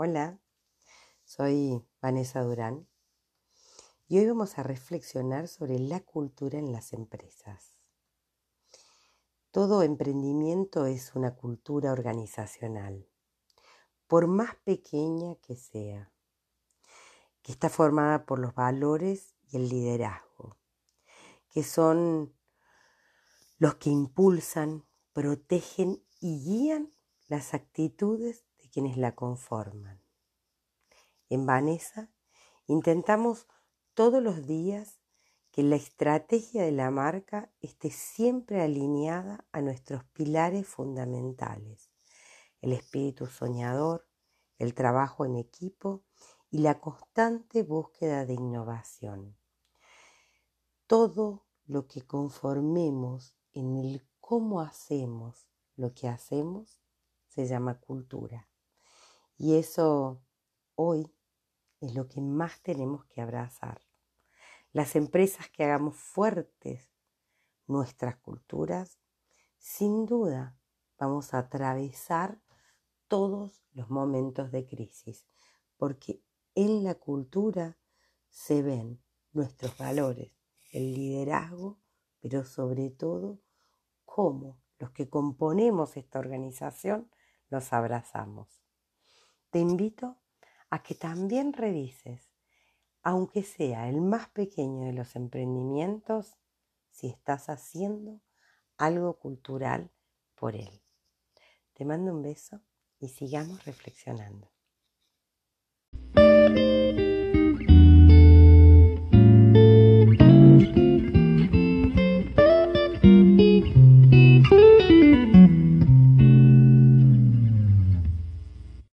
Hola, soy Vanessa Durán y hoy vamos a reflexionar sobre la cultura en las empresas. Todo emprendimiento es una cultura organizacional, por más pequeña que sea, que está formada por los valores y el liderazgo, que son los que impulsan, protegen y guían las actitudes quienes la conforman. En Vanessa intentamos todos los días que la estrategia de la marca esté siempre alineada a nuestros pilares fundamentales, el espíritu soñador, el trabajo en equipo y la constante búsqueda de innovación. Todo lo que conformemos en el cómo hacemos lo que hacemos se llama cultura. Y eso hoy es lo que más tenemos que abrazar. Las empresas que hagamos fuertes nuestras culturas, sin duda vamos a atravesar todos los momentos de crisis, porque en la cultura se ven nuestros valores, el liderazgo, pero sobre todo cómo los que componemos esta organización los abrazamos te invito a que también revises, aunque sea el más pequeño de los emprendimientos, si estás haciendo algo cultural por él. Te mando un beso y sigamos reflexionando.